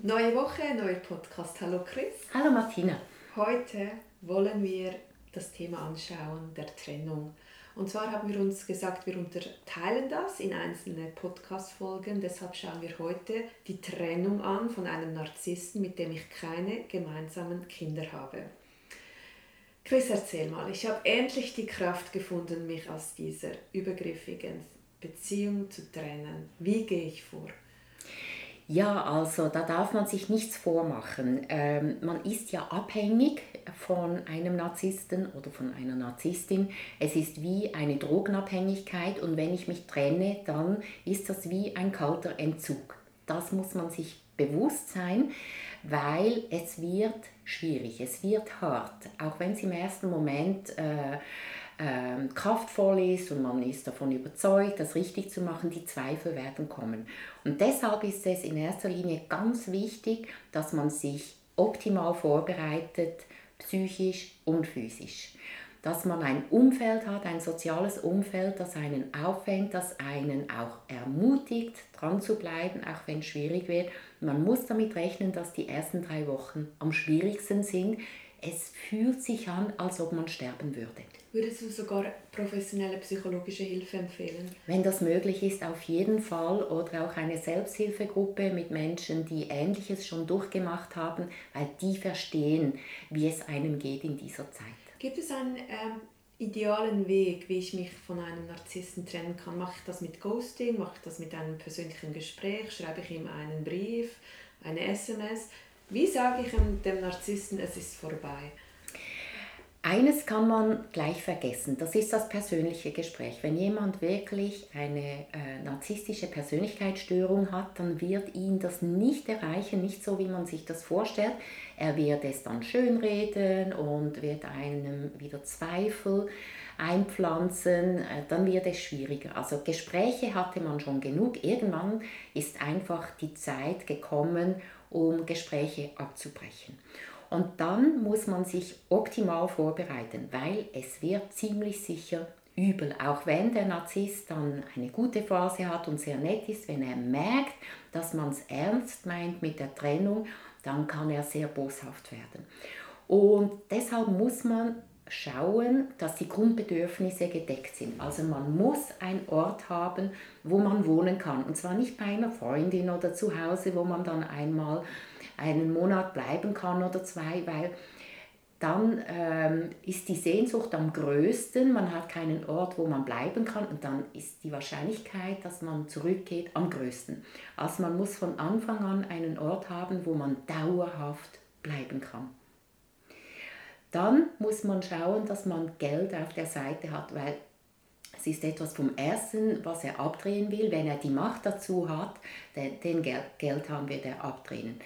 Neue Woche, neuer Podcast. Hallo Chris. Hallo Martina. Heute wollen wir das Thema anschauen der Trennung. Und zwar haben wir uns gesagt, wir unterteilen das in einzelne Podcast-Folgen. Deshalb schauen wir heute die Trennung an von einem Narzissten, mit dem ich keine gemeinsamen Kinder habe. Chris, erzähl mal. Ich habe endlich die Kraft gefunden, mich aus dieser übergriffigen Beziehung zu trennen. Wie gehe ich vor? Ja, also da darf man sich nichts vormachen. Ähm, man ist ja abhängig von einem Narzissten oder von einer Narzisstin. Es ist wie eine Drogenabhängigkeit und wenn ich mich trenne, dann ist das wie ein kalter Entzug. Das muss man sich bewusst sein, weil es wird schwierig, es wird hart, auch wenn es im ersten Moment äh, ähm, kraftvoll ist und man ist davon überzeugt, das richtig zu machen, die Zweifel werden kommen. Und deshalb ist es in erster Linie ganz wichtig, dass man sich optimal vorbereitet, psychisch und physisch. Dass man ein Umfeld hat, ein soziales Umfeld, das einen auffängt, das einen auch ermutigt, dran zu bleiben, auch wenn es schwierig wird. Man muss damit rechnen, dass die ersten drei Wochen am schwierigsten sind. Es fühlt sich an, als ob man sterben würde. Würdest du sogar professionelle psychologische Hilfe empfehlen? Wenn das möglich ist, auf jeden Fall. Oder auch eine Selbsthilfegruppe mit Menschen, die Ähnliches schon durchgemacht haben, weil die verstehen, wie es einem geht in dieser Zeit. Gibt es einen ähm, idealen Weg, wie ich mich von einem Narzissten trennen kann? Mache ich das mit Ghosting? Mache ich das mit einem persönlichen Gespräch? Schreibe ich ihm einen Brief, eine SMS? Wie sage ich dem Narzissten, es ist vorbei? Eines kann man gleich vergessen, das ist das persönliche Gespräch. Wenn jemand wirklich eine äh, narzisstische Persönlichkeitsstörung hat, dann wird ihn das nicht erreichen, nicht so wie man sich das vorstellt. Er wird es dann schönreden und wird einem wieder Zweifel einpflanzen, äh, dann wird es schwieriger. Also Gespräche hatte man schon genug. Irgendwann ist einfach die Zeit gekommen, um Gespräche abzubrechen. Und dann muss man sich optimal vorbereiten, weil es wird ziemlich sicher übel. Auch wenn der Narzisst dann eine gute Phase hat und sehr nett ist, wenn er merkt, dass man es ernst meint mit der Trennung, dann kann er sehr boshaft werden. Und deshalb muss man schauen, dass die Grundbedürfnisse gedeckt sind. Also man muss einen Ort haben, wo man wohnen kann. Und zwar nicht bei einer Freundin oder zu Hause, wo man dann einmal einen Monat bleiben kann oder zwei, weil dann ähm, ist die Sehnsucht am größten, man hat keinen Ort, wo man bleiben kann und dann ist die Wahrscheinlichkeit, dass man zurückgeht, am größten. Also man muss von Anfang an einen Ort haben, wo man dauerhaft bleiben kann. Dann muss man schauen, dass man Geld auf der Seite hat, weil es ist etwas vom Ersten, was er abdrehen will. Wenn er die Macht dazu hat, den, den Geld haben wir der abdrehen.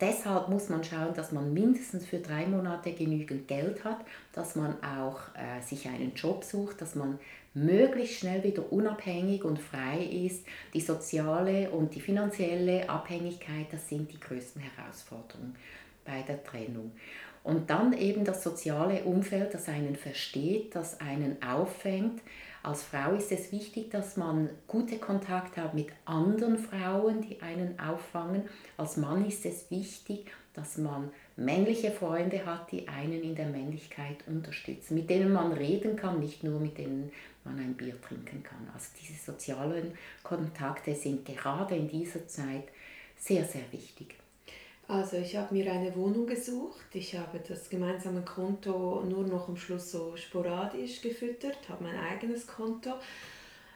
Deshalb muss man schauen, dass man mindestens für drei Monate genügend Geld hat, dass man auch äh, sich einen Job sucht, dass man möglichst schnell wieder unabhängig und frei ist. Die soziale und die finanzielle Abhängigkeit, das sind die größten Herausforderungen bei der Trennung. Und dann eben das soziale Umfeld, das einen versteht, das einen auffängt, als Frau ist es wichtig, dass man gute Kontakte hat mit anderen Frauen, die einen auffangen. Als Mann ist es wichtig, dass man männliche Freunde hat, die einen in der Männlichkeit unterstützen, mit denen man reden kann, nicht nur mit denen man ein Bier trinken kann. Also diese sozialen Kontakte sind gerade in dieser Zeit sehr, sehr wichtig. Also ich habe mir eine Wohnung gesucht. Ich habe das gemeinsame Konto nur noch am Schluss so sporadisch gefüttert, habe mein eigenes Konto.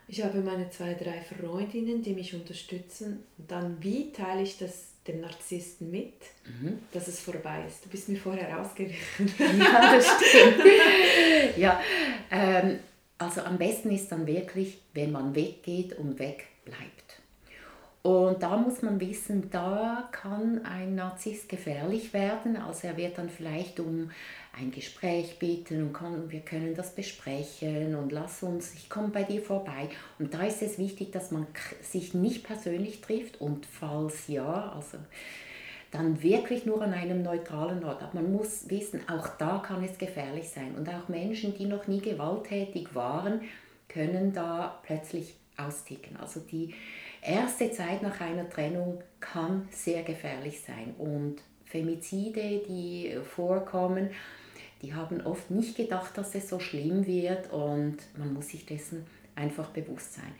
Ich habe meine zwei, drei Freundinnen, die mich unterstützen. Und dann, wie teile ich das dem Narzissten mit, mhm. dass es vorbei ist? Du bist mir vorher ausgewichen. Ja, das stimmt. ja, ähm, also am besten ist dann wirklich, wenn man weggeht und wegbleibt. Und da muss man wissen, da kann ein Narzisst gefährlich werden. Also er wird dann vielleicht um ein Gespräch bitten und kann, wir können das besprechen und lass uns, ich komme bei dir vorbei. Und da ist es wichtig, dass man sich nicht persönlich trifft und falls ja, also dann wirklich nur an einem neutralen Ort. Aber man muss wissen, auch da kann es gefährlich sein. Und auch Menschen, die noch nie gewalttätig waren, können da plötzlich austicken. Also die erste Zeit nach einer Trennung kann sehr gefährlich sein. Und Femizide, die vorkommen, die haben oft nicht gedacht, dass es so schlimm wird und man muss sich dessen einfach bewusst sein.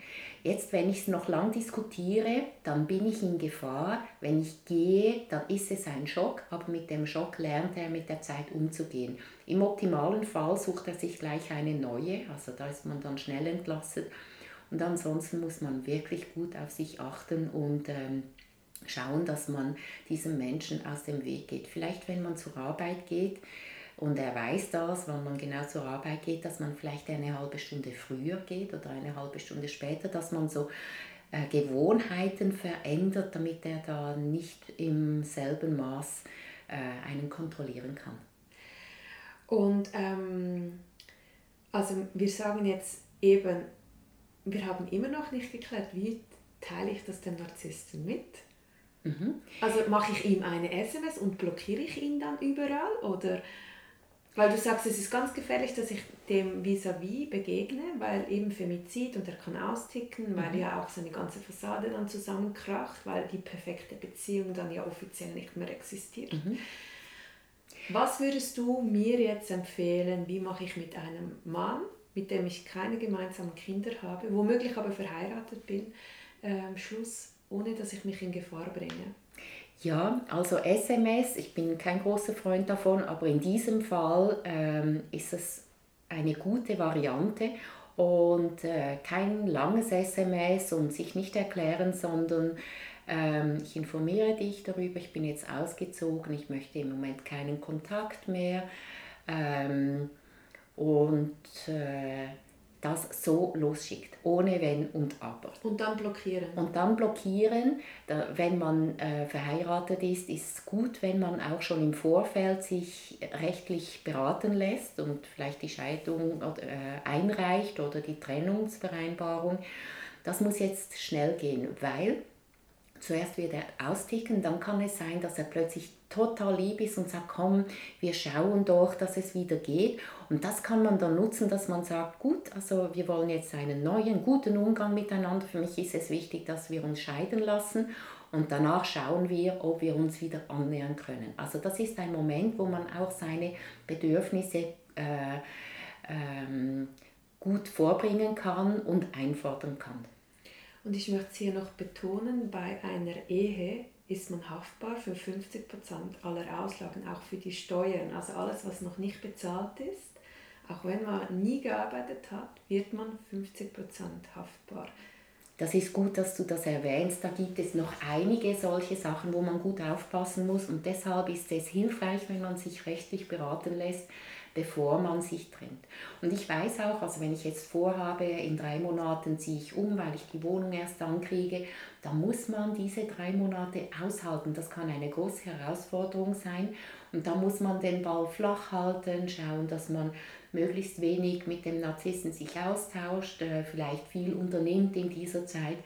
Jetzt, wenn ich es noch lang diskutiere, dann bin ich in Gefahr. Wenn ich gehe, dann ist es ein Schock, aber mit dem Schock lernt er mit der Zeit umzugehen. Im optimalen Fall sucht er sich gleich eine neue, also da ist man dann schnell entlastet. Und ansonsten muss man wirklich gut auf sich achten und ähm, schauen, dass man diesem Menschen aus dem Weg geht. Vielleicht, wenn man zur Arbeit geht und er weiß das, wenn man genau zur Arbeit geht, dass man vielleicht eine halbe Stunde früher geht oder eine halbe Stunde später, dass man so äh, Gewohnheiten verändert, damit er da nicht im selben Maß äh, einen kontrollieren kann. Und ähm, also wir sagen jetzt eben, wir haben immer noch nicht geklärt, wie teile ich das dem Narzissten mit? Mhm. Also mache ich ihm eine SMS und blockiere ich ihn dann überall? Oder weil du sagst, es ist ganz gefährlich, dass ich dem vis-à-vis -vis begegne, weil eben Femizid und er kann austicken, mhm. weil ja auch seine ganze Fassade dann zusammenkracht, weil die perfekte Beziehung dann ja offiziell nicht mehr existiert. Mhm. Was würdest du mir jetzt empfehlen, wie mache ich mit einem Mann, mit dem ich keine gemeinsamen Kinder habe, womöglich aber verheiratet bin, äh, Schluss, ohne dass ich mich in Gefahr bringe. Ja, also SMS, ich bin kein großer Freund davon, aber in diesem Fall ähm, ist es eine gute Variante und äh, kein langes SMS und sich nicht erklären, sondern ähm, ich informiere dich darüber, ich bin jetzt ausgezogen, ich möchte im Moment keinen Kontakt mehr. Ähm, und äh, das so losschickt, ohne Wenn und Aber. Und dann blockieren. Und dann blockieren. Da, wenn man äh, verheiratet ist, ist es gut, wenn man auch schon im Vorfeld sich rechtlich beraten lässt und vielleicht die Scheidung äh, einreicht oder die Trennungsvereinbarung. Das muss jetzt schnell gehen, weil zuerst wird er austicken, dann kann es sein, dass er plötzlich total lieb ist und sagt, komm, wir schauen doch, dass es wieder geht. Und das kann man dann nutzen, dass man sagt, gut, also wir wollen jetzt einen neuen, guten Umgang miteinander. Für mich ist es wichtig, dass wir uns scheiden lassen und danach schauen wir, ob wir uns wieder annähern können. Also das ist ein Moment, wo man auch seine Bedürfnisse äh, ähm, gut vorbringen kann und einfordern kann. Und ich möchte hier noch betonen, bei einer Ehe ist man haftbar für 50% aller Auslagen, auch für die Steuern. Also alles, was noch nicht bezahlt ist, auch wenn man nie gearbeitet hat, wird man 50% haftbar. Das ist gut, dass du das erwähnst. Da gibt es noch einige solche Sachen, wo man gut aufpassen muss. Und deshalb ist es hilfreich, wenn man sich rechtlich beraten lässt, bevor man sich trennt. Und ich weiß auch, also wenn ich jetzt vorhabe, in drei Monaten ziehe ich um, weil ich die Wohnung erst dann kriege, da muss man diese drei Monate aushalten. Das kann eine große Herausforderung sein. Und da muss man den Ball flach halten, schauen, dass man möglichst wenig mit dem Narzissen sich austauscht, äh, vielleicht viel unternimmt in dieser Zeit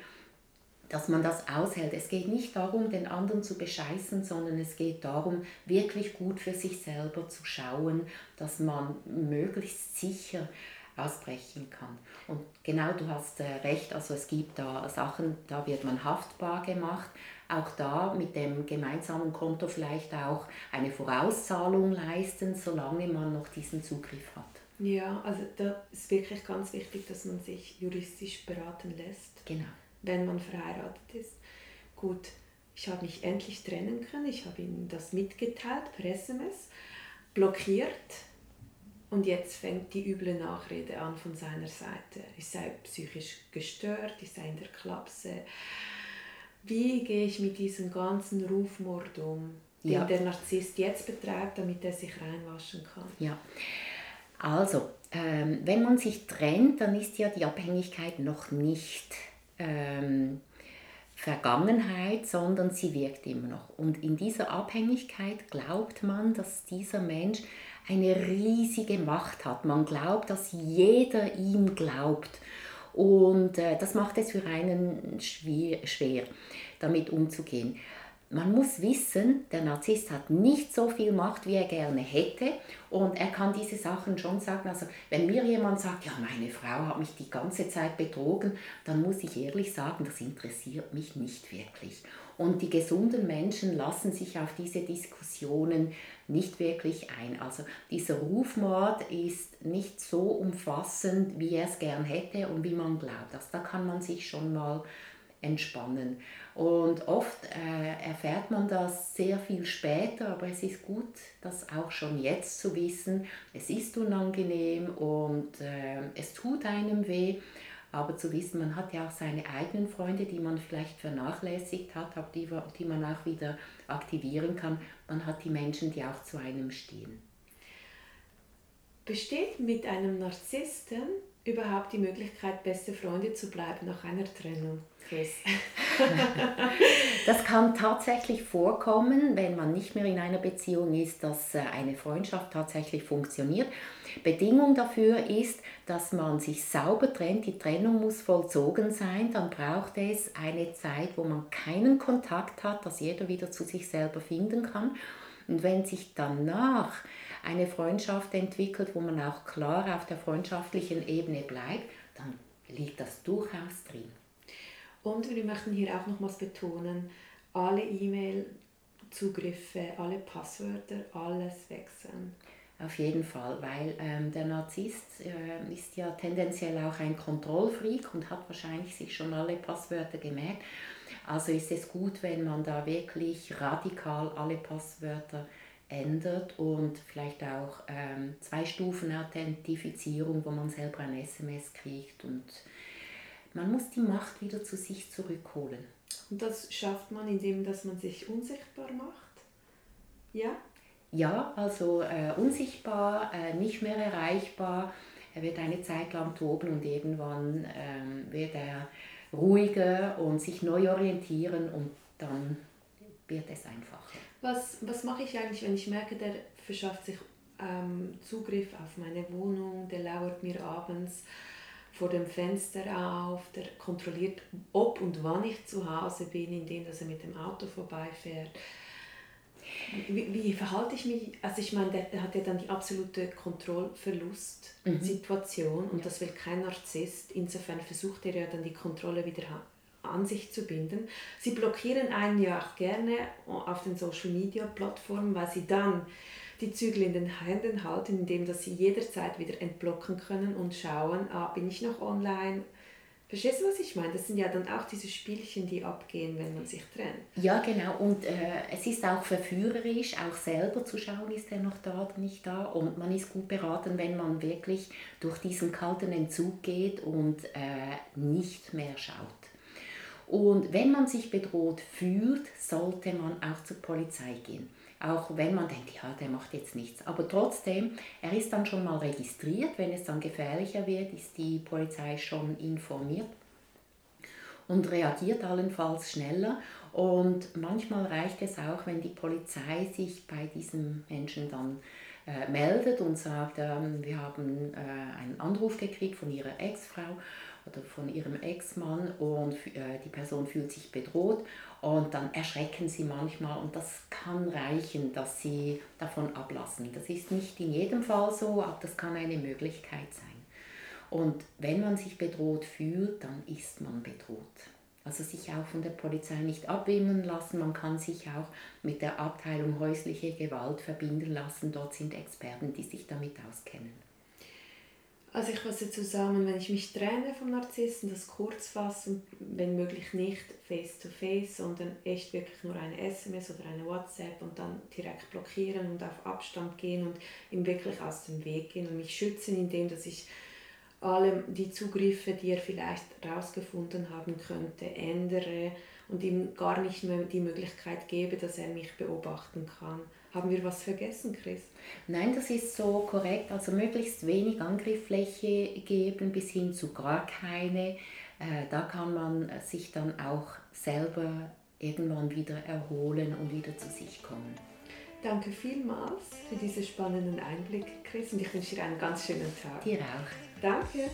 dass man das aushält. Es geht nicht darum, den anderen zu bescheißen, sondern es geht darum, wirklich gut für sich selber zu schauen, dass man möglichst sicher ausbrechen kann. Und genau, du hast äh, recht, also es gibt da Sachen, da wird man haftbar gemacht. Auch da mit dem gemeinsamen Konto vielleicht auch eine Vorauszahlung leisten, solange man noch diesen Zugriff hat. Ja, also da ist wirklich ganz wichtig, dass man sich juristisch beraten lässt. Genau wenn man verheiratet ist. Gut, ich habe mich endlich trennen können, ich habe ihm das mitgeteilt per SMS, blockiert und jetzt fängt die üble Nachrede an von seiner Seite. Ich sei psychisch gestört, ich sei in der Klapse. Wie gehe ich mit diesem ganzen Rufmord um, den ja. der Narzisst jetzt betreibt, damit er sich reinwaschen kann? Ja, also, ähm, wenn man sich trennt, dann ist ja die Abhängigkeit noch nicht ähm, Vergangenheit, sondern sie wirkt immer noch. Und in dieser Abhängigkeit glaubt man, dass dieser Mensch eine riesige Macht hat. Man glaubt, dass jeder ihm glaubt. Und äh, das macht es für einen schwer, schwer, damit umzugehen. Man muss wissen, der Narzisst hat nicht so viel Macht, wie er gerne hätte. Und er kann diese Sachen schon sagen. Also wenn mir jemand sagt, ja, meine Frau hat mich die ganze Zeit betrogen, dann muss ich ehrlich sagen, das interessiert mich nicht wirklich. Und die gesunden Menschen lassen sich auf diese Diskussionen nicht wirklich ein. Also dieser Rufmord ist nicht so umfassend, wie er es gern hätte und wie man glaubt. Also da kann man sich schon mal entspannen. Und oft äh, erfährt man das sehr viel später, aber es ist gut, das auch schon jetzt zu wissen. Es ist unangenehm und äh, es tut einem weh, aber zu wissen, man hat ja auch seine eigenen Freunde, die man vielleicht vernachlässigt hat, aber die, die man auch wieder aktivieren kann. Man hat die Menschen, die auch zu einem stehen. Besteht mit einem Narzissten überhaupt die Möglichkeit, beste Freunde zu bleiben nach einer Trennung? Chris? das kann tatsächlich vorkommen, wenn man nicht mehr in einer Beziehung ist, dass äh, eine Freundschaft tatsächlich funktioniert. Bedingung dafür ist, dass man sich sauber trennt. Die Trennung muss vollzogen sein. Dann braucht es eine Zeit, wo man keinen Kontakt hat, dass jeder wieder zu sich selber finden kann. Und wenn sich danach eine Freundschaft entwickelt, wo man auch klar auf der freundschaftlichen Ebene bleibt, dann liegt das durchaus drin. Und wir möchten hier auch nochmals betonen, alle E-Mail-Zugriffe, alle Passwörter, alles wechseln. Auf jeden Fall, weil ähm, der Narzisst äh, ist ja tendenziell auch ein Kontrollfreak und hat wahrscheinlich sich schon alle Passwörter gemerkt. Also ist es gut, wenn man da wirklich radikal alle Passwörter ändert und vielleicht auch ähm, zwei Stufen Authentifizierung, wo man selber ein SMS kriegt und man muss die Macht wieder zu sich zurückholen. Und das schafft man, indem dass man sich unsichtbar macht? Ja? Ja, also äh, unsichtbar, äh, nicht mehr erreichbar. Er wird eine Zeit lang toben und irgendwann äh, wird er ruhiger und sich neu orientieren und dann wird es einfacher. Was, was mache ich eigentlich, wenn ich merke, der verschafft sich ähm, Zugriff auf meine Wohnung, der lauert mir abends vor dem Fenster auf, der kontrolliert, ob und wann ich zu Hause bin, indem dass er mit dem Auto vorbeifährt. Wie, wie verhalte ich mich? Also ich meine, der, hat ja dann die absolute Kontrollverlust-Situation mhm. und das will kein Narzisst. Insofern versucht er ja dann die Kontrolle wieder an sich zu binden. Sie blockieren einen ja auch gerne auf den Social Media Plattformen, weil sie dann die Zügel in den Händen halten, indem dass sie jederzeit wieder entblocken können und schauen, ah, bin ich noch online? Verstehst du, was ich meine? Das sind ja dann auch diese Spielchen, die abgehen, wenn man sich trennt. Ja, genau. Und äh, es ist auch verführerisch, auch selber zu schauen, ist er noch da oder nicht da. Und man ist gut beraten, wenn man wirklich durch diesen kalten Entzug geht und äh, nicht mehr schaut. Und wenn man sich bedroht fühlt, sollte man auch zur Polizei gehen. Auch wenn man denkt, ja, der macht jetzt nichts. Aber trotzdem, er ist dann schon mal registriert. Wenn es dann gefährlicher wird, ist die Polizei schon informiert und reagiert allenfalls schneller. Und manchmal reicht es auch, wenn die Polizei sich bei diesem Menschen dann äh, meldet und sagt, ähm, wir haben äh, einen Anruf gekriegt von ihrer Ex-Frau oder von ihrem Ex-Mann und äh, die Person fühlt sich bedroht und dann erschrecken sie manchmal und das kann reichen, dass sie davon ablassen. Das ist nicht in jedem Fall so, aber das kann eine Möglichkeit sein. Und wenn man sich bedroht fühlt, dann ist man bedroht. Also sich auch von der Polizei nicht abwimmeln lassen. Man kann sich auch mit der Abteilung häusliche Gewalt verbinden lassen. Dort sind Experten, die sich damit auskennen. Also ich fasse zusammen, wenn ich mich trenne vom Narzissen, das kurz fassen, wenn möglich nicht face to face, sondern echt wirklich nur eine SMS oder eine WhatsApp und dann direkt blockieren und auf Abstand gehen und ihm wirklich aus dem Weg gehen und mich schützen, indem dass ich alle die Zugriffe, die er vielleicht herausgefunden haben könnte, ändere und ihm gar nicht mehr die Möglichkeit gebe, dass er mich beobachten kann. Haben wir was vergessen, Chris? Nein, das ist so korrekt. Also möglichst wenig Angriffsfläche geben bis hin zu gar keine. äh, da kann man sich dann auch selber irgendwann wieder erholen und wieder zu sich kommen. Danke vielmals für diesen spannenden Einblick, Chris, und ich wünsche dir einen ganz schönen Tag. Dir auch. Danke.